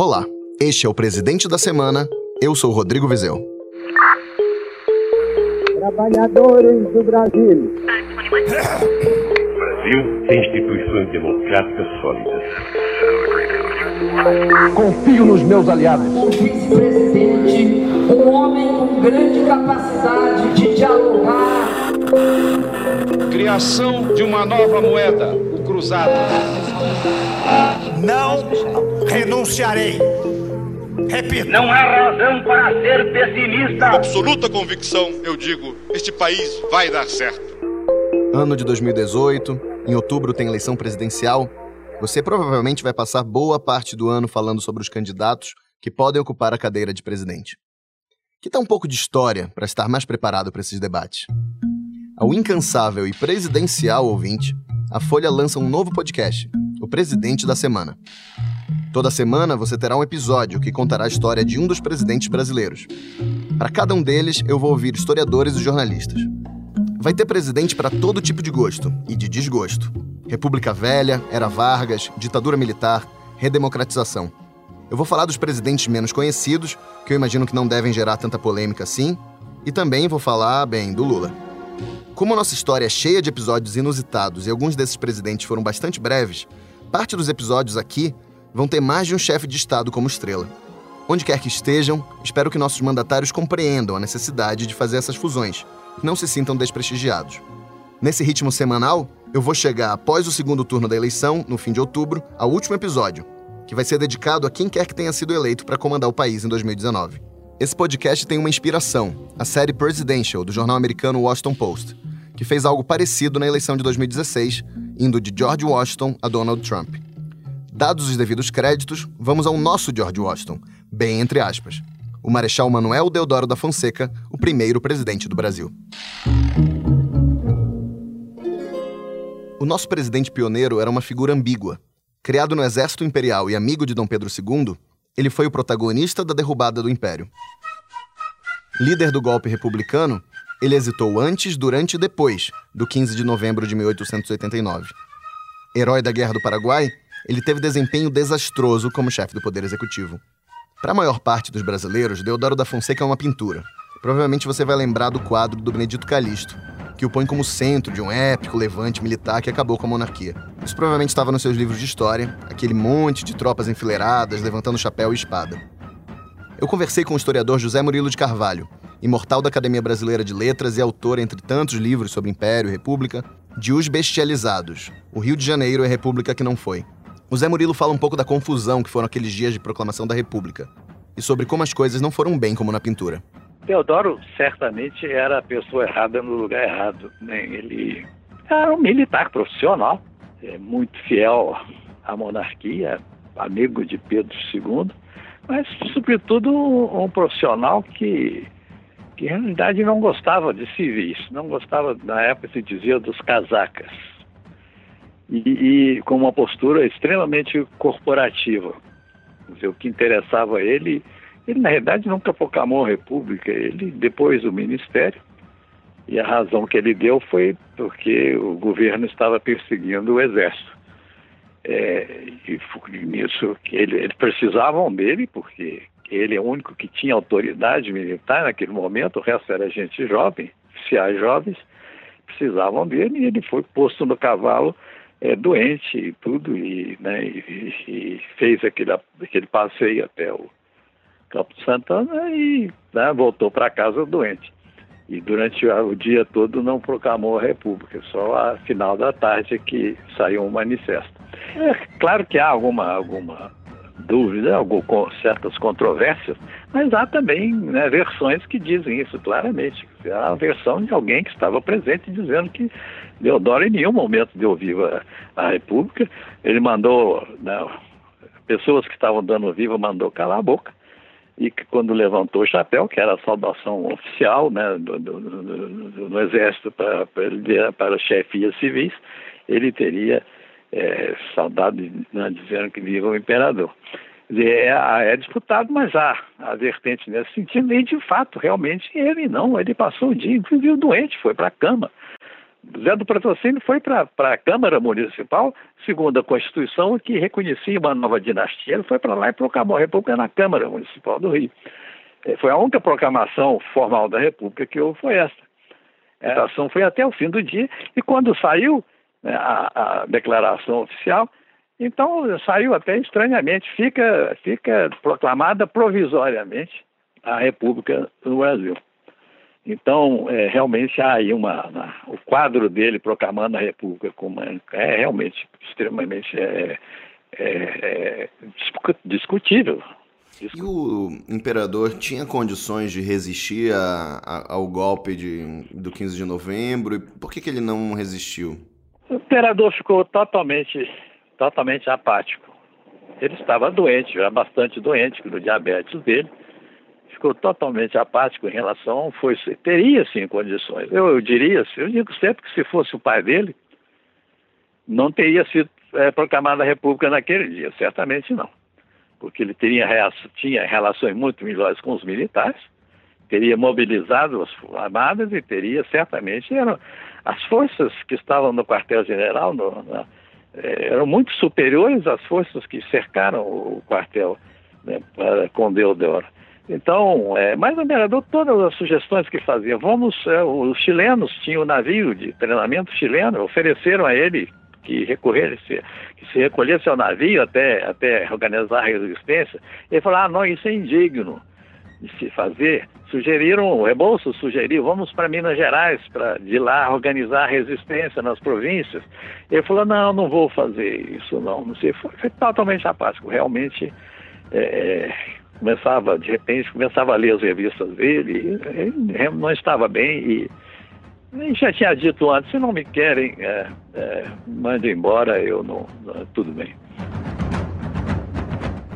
Olá, este é o Presidente da Semana. Eu sou Rodrigo Vizeu. Trabalhadores do Brasil. O Brasil tem instituições democráticas sólidas. Confio nos meus aliados. O vice-presidente, um homem com grande capacidade de dialogar. Criação de uma nova moeda, o cruzado. Não renunciarei. Repito. Não há razão para ser pessimista. Absoluta convicção, eu digo, este país vai dar certo. Ano de 2018, em outubro tem eleição presidencial. Você provavelmente vai passar boa parte do ano falando sobre os candidatos que podem ocupar a cadeira de presidente. Que tal um pouco de história para estar mais preparado para esses debates? Ao incansável e presidencial ouvinte, a Folha lança um novo podcast, o Presidente da Semana. Toda semana você terá um episódio que contará a história de um dos presidentes brasileiros. Para cada um deles, eu vou ouvir historiadores e jornalistas. Vai ter presidente para todo tipo de gosto e de desgosto. República Velha, Era Vargas, ditadura militar, redemocratização. Eu vou falar dos presidentes menos conhecidos, que eu imagino que não devem gerar tanta polêmica assim, e também vou falar, bem, do Lula. Como a nossa história é cheia de episódios inusitados e alguns desses presidentes foram bastante breves, parte dos episódios aqui vão ter mais de um chefe de Estado como estrela. Onde quer que estejam, espero que nossos mandatários compreendam a necessidade de fazer essas fusões, não se sintam desprestigiados. Nesse ritmo semanal, eu vou chegar após o segundo turno da eleição, no fim de outubro, ao último episódio, que vai ser dedicado a quem quer que tenha sido eleito para comandar o país em 2019. Esse podcast tem uma inspiração, a série Presidential, do jornal americano Washington Post, que fez algo parecido na eleição de 2016, indo de George Washington a Donald Trump. Dados os devidos créditos, vamos ao nosso George Washington, bem entre aspas. O Marechal Manuel Deodoro da Fonseca, o primeiro presidente do Brasil. O nosso presidente pioneiro era uma figura ambígua. Criado no exército imperial e amigo de Dom Pedro II, ele foi o protagonista da derrubada do império. Líder do golpe republicano, ele hesitou antes, durante e depois do 15 de novembro de 1889. Herói da Guerra do Paraguai, ele teve desempenho desastroso como chefe do Poder Executivo. Para a maior parte dos brasileiros, Deodoro da Fonseca é uma pintura. Provavelmente você vai lembrar do quadro do Benedito Calixto, que o põe como centro de um épico levante militar que acabou com a monarquia. Isso provavelmente estava nos seus livros de história, aquele monte de tropas enfileiradas levantando chapéu e espada. Eu conversei com o historiador José Murilo de Carvalho, imortal da Academia Brasileira de Letras e autor, entre tantos livros sobre Império e República, de Os Bestializados, O Rio de Janeiro é República que não foi. O Zé Murilo fala um pouco da confusão que foram aqueles dias de proclamação da República e sobre como as coisas não foram bem como na pintura. Teodoro certamente era a pessoa errada no lugar errado. Né? Ele era um militar profissional, é, muito fiel à monarquia, amigo de Pedro II, mas, sobretudo, um, profissional que, que, em realidade, não gostava de civis, não gostava, na época se dizia, dos casacas e, e com uma postura extremamente corporativa. O que interessava a ele, ele na realidade nunca proclamou a República, ele depois do Ministério, e a razão que ele deu foi porque o governo estava perseguindo o Exército. É, e nisso ele, eles precisavam dele, porque ele é o único que tinha autoridade militar naquele momento, o resto era gente jovem, oficiais jovens, precisavam dele, e ele foi posto no cavalo é, doente e tudo, e, né, e, e, fez aquele, aquele passeio até o Campo de Santana e né, voltou para casa doente. E durante o dia todo não proclamou a República, só a final da tarde que saiu um manifesto. É claro que há alguma, alguma dúvida, algumas, certas controvérsias, mas há também né, versões que dizem isso claramente. Há a versão de alguém que estava presente dizendo que Deodoro em nenhum momento deu viva à República. Ele mandou, né, pessoas que estavam dando viva, mandou calar a boca. E que quando levantou o chapéu, que era a saudação oficial né, do, do, do, do Exército para, para chefias civis, ele teria é, saudado né, dizendo que viva o imperador. É, é, disputado, mas há, há vertente nesse sentido, e de fato, realmente ele não, ele passou o dia, inclusive doente, foi para a cama Zé do Patrocínio foi para a Câmara Municipal, segundo a Constituição, que reconhecia uma nova dinastia. Ele foi para lá e proclamou a República na Câmara Municipal do Rio. É, foi a única proclamação formal da República que houve, foi essa. A ação foi até o fim do dia, e quando saiu né, a, a declaração oficial, então saiu até estranhamente, fica, fica proclamada provisoriamente a República no Brasil. Então, é, realmente há aí uma, uma, o quadro dele proclamando a República como é, é realmente extremamente é, é, é discutível. E o imperador tinha condições de resistir a, a, ao golpe de, do 15 de novembro? E por que, que ele não resistiu? O imperador ficou totalmente, totalmente apático. Ele estava doente, já bastante doente, do diabetes dele ficou totalmente apático em relação, foi, teria sim condições. Eu, eu diria, eu digo sempre que se fosse o pai dele, não teria sido é, proclamada a República naquele dia, certamente não. Porque ele teria, tinha relações muito melhores com os militares, teria mobilizado as armadas e teria certamente eram as forças que estavam no quartel-general é, eram muito superiores às forças que cercaram o quartel né, com Deodoro. Então, é, mas o vereador, todas as sugestões que fazia, vamos, é, os chilenos tinham um navio de treinamento chileno, ofereceram a ele que recorresse, que se recolhesse ao navio até, até organizar a resistência. Ele falou, ah, não, isso é indigno de se fazer. Sugeriram, o Rebouças sugeriu, vamos para Minas Gerais, para de lá organizar a resistência nas províncias. Ele falou, não, não vou fazer isso não, não sei, foi, foi totalmente apático, realmente é, começava, de repente, começava a ler as revistas dele, ele não estava bem e, e já tinha dito antes, se não me querem, é, é, mande embora, eu não, não, tudo bem.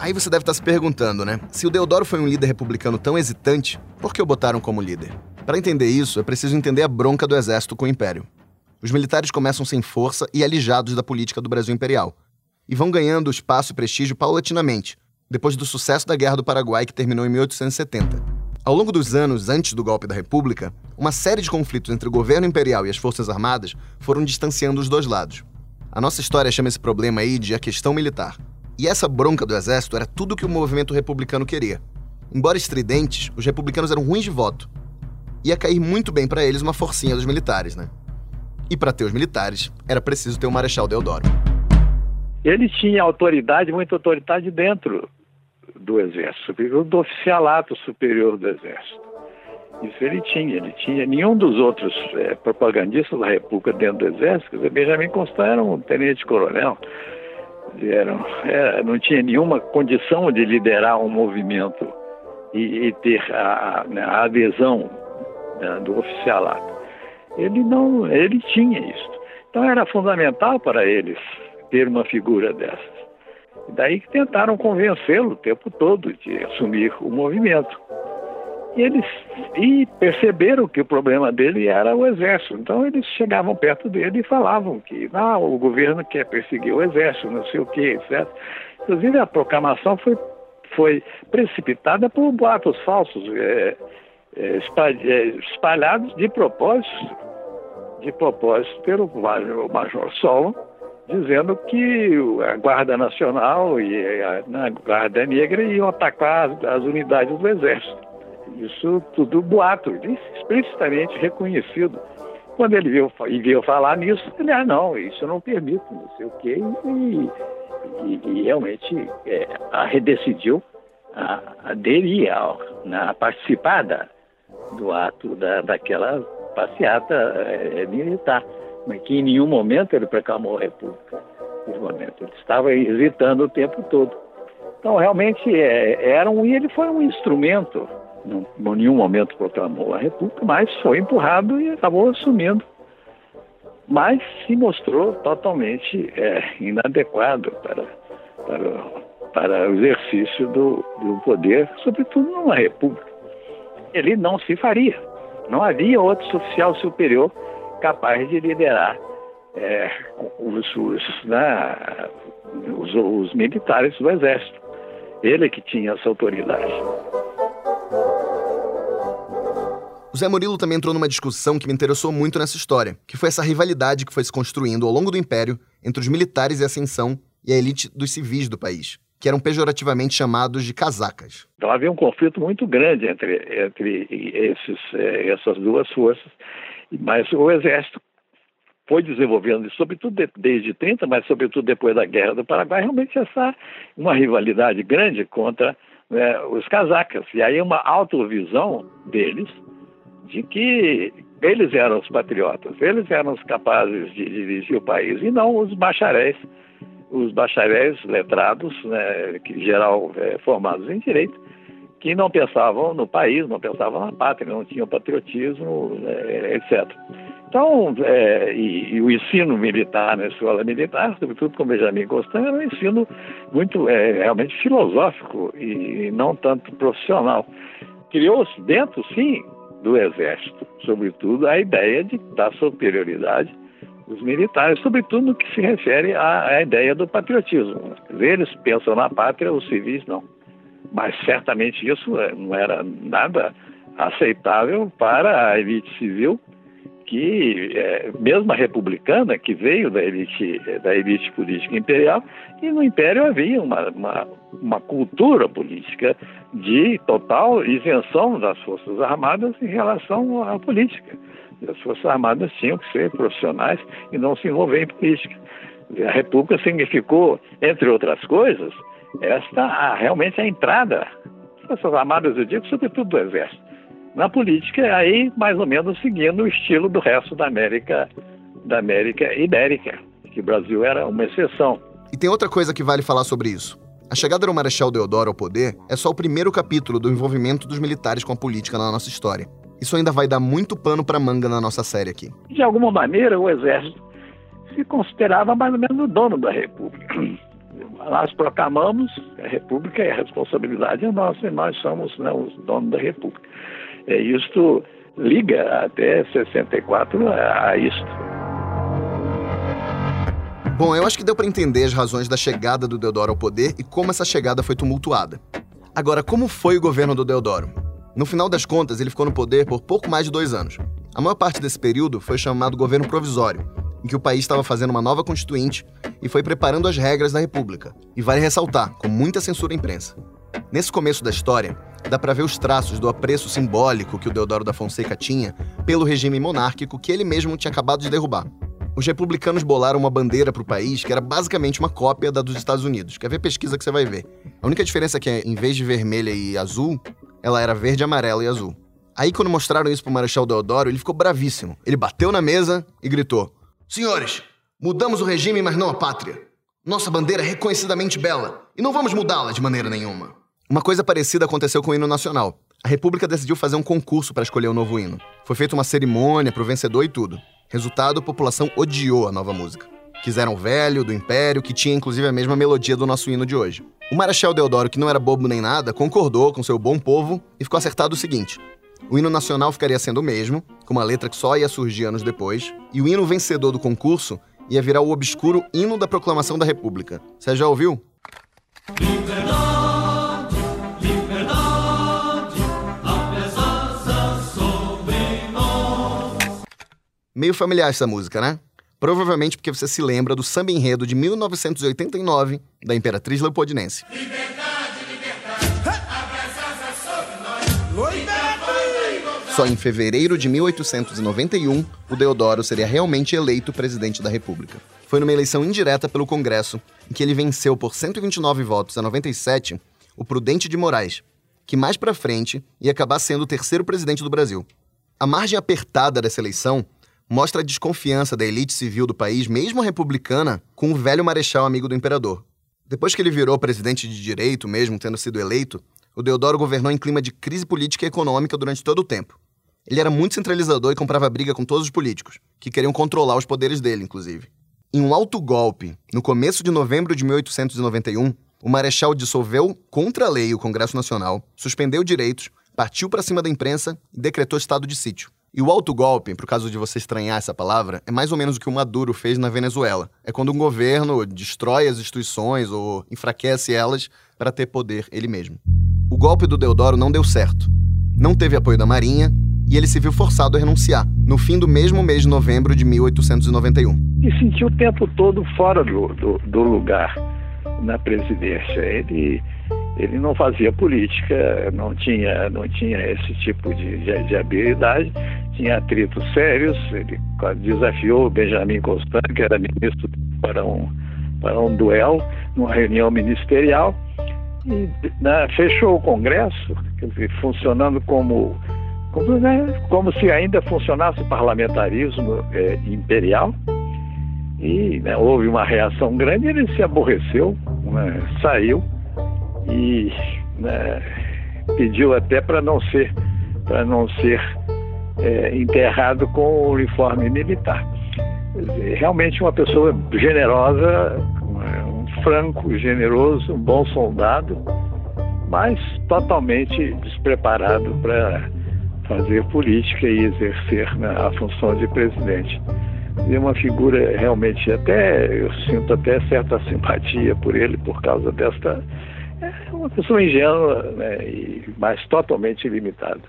Aí você deve estar se perguntando, né? Se o Deodoro foi um líder republicano tão hesitante, por que o botaram como líder? Para entender isso, é preciso entender a bronca do exército com o império. Os militares começam sem força e alijados da política do Brasil imperial, e vão ganhando espaço e prestígio paulatinamente, depois do sucesso da Guerra do Paraguai, que terminou em 1870. Ao longo dos anos antes do golpe da República, uma série de conflitos entre o governo imperial e as forças armadas foram distanciando os dois lados. A nossa história chama esse problema aí de a questão militar. E essa bronca do exército era tudo que o movimento republicano queria. Embora estridentes, os republicanos eram ruins de voto. Ia cair muito bem para eles uma forcinha dos militares, né? E para ter os militares, era preciso ter o Marechal Deodoro. Ele tinha autoridade, muita autoridade dentro do Exército, do oficialato superior do Exército. Isso ele tinha, ele tinha. Nenhum dos outros é, propagandistas da República dentro do Exército, Benjamin Constant era um tenente-coronel, era, é, não tinha nenhuma condição de liderar um movimento e, e ter a, né, a adesão né, do oficialato. Ele não, ele tinha isso. Então era fundamental para eles ter uma figura dessas. Daí que tentaram convencê-lo o tempo todo de assumir o movimento. Eles e perceberam que o problema dele era o exército. Então eles chegavam perto dele e falavam que ah, o governo quer perseguir o exército, não sei o quê, etc. Inclusive a proclamação foi, foi precipitada por boatos falsos, é, é espalhados de propósito, de propósito pelo Major Solon, dizendo que a Guarda Nacional e a, a Guarda Negra iam atacar as, as, unidades do Exército. Isso tudo boato, explicitamente reconhecido. Quando ele viu, viu falar nisso, ele, ah, não, isso eu não permito, não sei o quê, e, e, e realmente é, a, decidiu a, aderir a, a participar do ato da, daquela passeata é, militar mas que em nenhum momento ele proclamou a República. Momento. Ele estava hesitando o tempo todo. Então, realmente, é, era um, e ele foi um instrumento, não, em nenhum momento proclamou a República, mas foi empurrado e acabou assumindo. Mas se mostrou totalmente é, inadequado para, para, para o exercício do, do poder, sobretudo numa República. Ele não se faria. Não havia outro oficial superior capaz de liderar é, os, os, né, os, os militares do Exército. Ele que tinha essa autoridade. O Zé Murilo também entrou numa discussão que me interessou muito nessa história, que foi essa rivalidade que foi se construindo ao longo do Império entre os militares e Ascensão e a elite dos civis do país, que eram pejorativamente chamados de casacas. Então havia um conflito muito grande entre, entre esses, eh, essas duas forças, mas o exército foi desenvolvendo, sobretudo desde 30, mas sobretudo depois da Guerra do Paraguai, realmente essa uma rivalidade grande contra né, os casacas. E aí uma autovisão deles de que eles eram os patriotas, eles eram os capazes de dirigir o país e não os bacharéis, os bacharéis letrados, né, que em geral é, formados em direito, que não pensavam no país, não pensavam na pátria, não tinham patriotismo, é, etc. Então, é, e, e, o ensino militar na escola militar, sobretudo com Benjamin Constant, era um ensino muito é, realmente filosófico e não tanto profissional. Criou-se dentro, sim, do Exército, sobretudo a ideia de dar superioridade dos militares, sobretudo no que se refere à, à ideia do patriotismo. Eles pensam na pátria, os civis não. Mas certamente isso é, não era nada aceitável para a elite civil, que é, mesmo a republicana, que veio da elite, da elite política imperial, e no Império havia uma, uma, uma cultura política de total isenção das Forças Armadas em relação à política. As Forças Armadas tinham que ser profissionais e não se envolver em política. A República significou, entre outras coisas, esta realmente a entrada das Forças Armadas, eu digo, sobretudo do Exército, na política, aí mais ou menos seguindo o estilo do resto da América, da América Ibérica, que o Brasil era uma exceção. E tem outra coisa que vale falar sobre isso. A chegada do Marechal Deodoro ao poder é só o primeiro capítulo do envolvimento dos militares com a política na nossa história. Isso ainda vai dar muito pano para manga na nossa série aqui. De alguma maneira, o exército se considerava mais ou menos o dono da República. Nós proclamamos a República e a responsabilidade é nossa e nós somos né, os donos da República. É, isto liga até 64 a, a isto. Bom, eu acho que deu para entender as razões da chegada do Deodoro ao poder e como essa chegada foi tumultuada. Agora, como foi o governo do Deodoro? No final das contas, ele ficou no poder por pouco mais de dois anos. A maior parte desse período foi chamado governo provisório, em que o país estava fazendo uma nova constituinte e foi preparando as regras da República. E vale ressaltar, com muita censura à imprensa. Nesse começo da história, dá para ver os traços do apreço simbólico que o Deodoro da Fonseca tinha pelo regime monárquico que ele mesmo tinha acabado de derrubar os republicanos bolaram uma bandeira para o país que era basicamente uma cópia da dos Estados Unidos. Quer ver pesquisa que você vai ver. A única diferença é que, em vez de vermelha e azul, ela era verde, amarela e azul. Aí, quando mostraram isso pro Marechal Deodoro, ele ficou bravíssimo. Ele bateu na mesa e gritou: Senhores, mudamos o regime, mas não a pátria. Nossa bandeira é reconhecidamente bela e não vamos mudá-la de maneira nenhuma. Uma coisa parecida aconteceu com o hino nacional. A República decidiu fazer um concurso para escolher o novo hino. Foi feita uma cerimônia pro vencedor e tudo. Resultado, a população odiou a nova música. Quiseram o velho, do Império, que tinha inclusive a mesma melodia do nosso hino de hoje. O Marechal Deodoro, que não era bobo nem nada, concordou com seu bom povo e ficou acertado o seguinte: o hino nacional ficaria sendo o mesmo, com uma letra que só ia surgir anos depois, e o hino vencedor do concurso ia virar o obscuro hino da proclamação da República. Você já ouviu? Meio familiar essa música, né? Provavelmente porque você se lembra do samba enredo de 1989 da Imperatriz Leopoldinense. Liberdade, liberdade, Só em fevereiro de 1891, o Deodoro seria realmente eleito presidente da República. Foi numa eleição indireta pelo Congresso, em que ele venceu por 129 votos a 97 o Prudente de Moraes, que mais para frente ia acabar sendo o terceiro presidente do Brasil. A margem apertada dessa eleição mostra a desconfiança da elite civil do país, mesmo republicana, com o velho marechal amigo do imperador. Depois que ele virou presidente de direito, mesmo tendo sido eleito, o Deodoro governou em clima de crise política e econômica durante todo o tempo. Ele era muito centralizador e comprava briga com todos os políticos, que queriam controlar os poderes dele, inclusive. Em um alto golpe, no começo de novembro de 1891, o Marechal dissolveu contra a lei o Congresso Nacional, suspendeu direitos, partiu para cima da imprensa e decretou estado de sítio. E o autogolpe, por caso de você estranhar essa palavra, é mais ou menos o que o Maduro fez na Venezuela. É quando um governo destrói as instituições ou enfraquece elas para ter poder ele mesmo. O golpe do Deodoro não deu certo. Não teve apoio da Marinha e ele se viu forçado a renunciar, no fim do mesmo mês de novembro de 1891. E sentiu o tempo todo fora do, do, do lugar na presidência. Ele, ele não fazia política, não tinha, não tinha esse tipo de, de, de habilidade, tinha atritos sérios. Ele desafiou Benjamin Constant, que era ministro, para um, para um duelo, numa reunião ministerial, e né, fechou o Congresso, funcionando como como, né, como se ainda funcionasse o parlamentarismo é, imperial. E né, houve uma reação grande, ele se aborreceu, né, saiu e né, pediu até para não ser para não ser é, enterrado com o uniforme militar. Realmente uma pessoa generosa, um franco, generoso, um bom soldado, mas totalmente despreparado para fazer política e exercer né, a função de presidente. E uma figura realmente até eu sinto até certa simpatia por ele por causa desta é uma pessoa ingênua né, e mas totalmente limitada.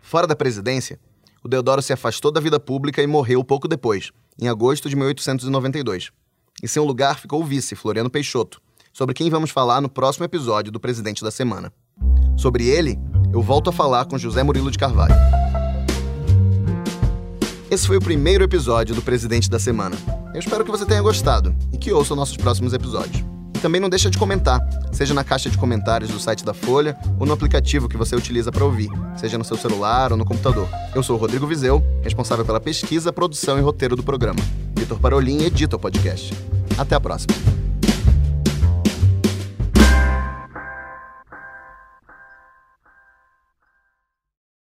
Fora da presidência, o Deodoro se afastou da vida pública e morreu pouco depois, em agosto de 1892. Em seu lugar ficou o vice, Floriano Peixoto, sobre quem vamos falar no próximo episódio do Presidente da Semana. Sobre ele, eu volto a falar com José Murilo de Carvalho. Esse foi o primeiro episódio do Presidente da Semana. Eu espero que você tenha gostado e que ouça nossos próximos episódios. Também não deixa de comentar, seja na caixa de comentários do site da Folha ou no aplicativo que você utiliza para ouvir, seja no seu celular ou no computador. Eu sou o Rodrigo Vizeu, responsável pela pesquisa, produção e roteiro do programa. Vitor Parolin edita o podcast. Até a próxima.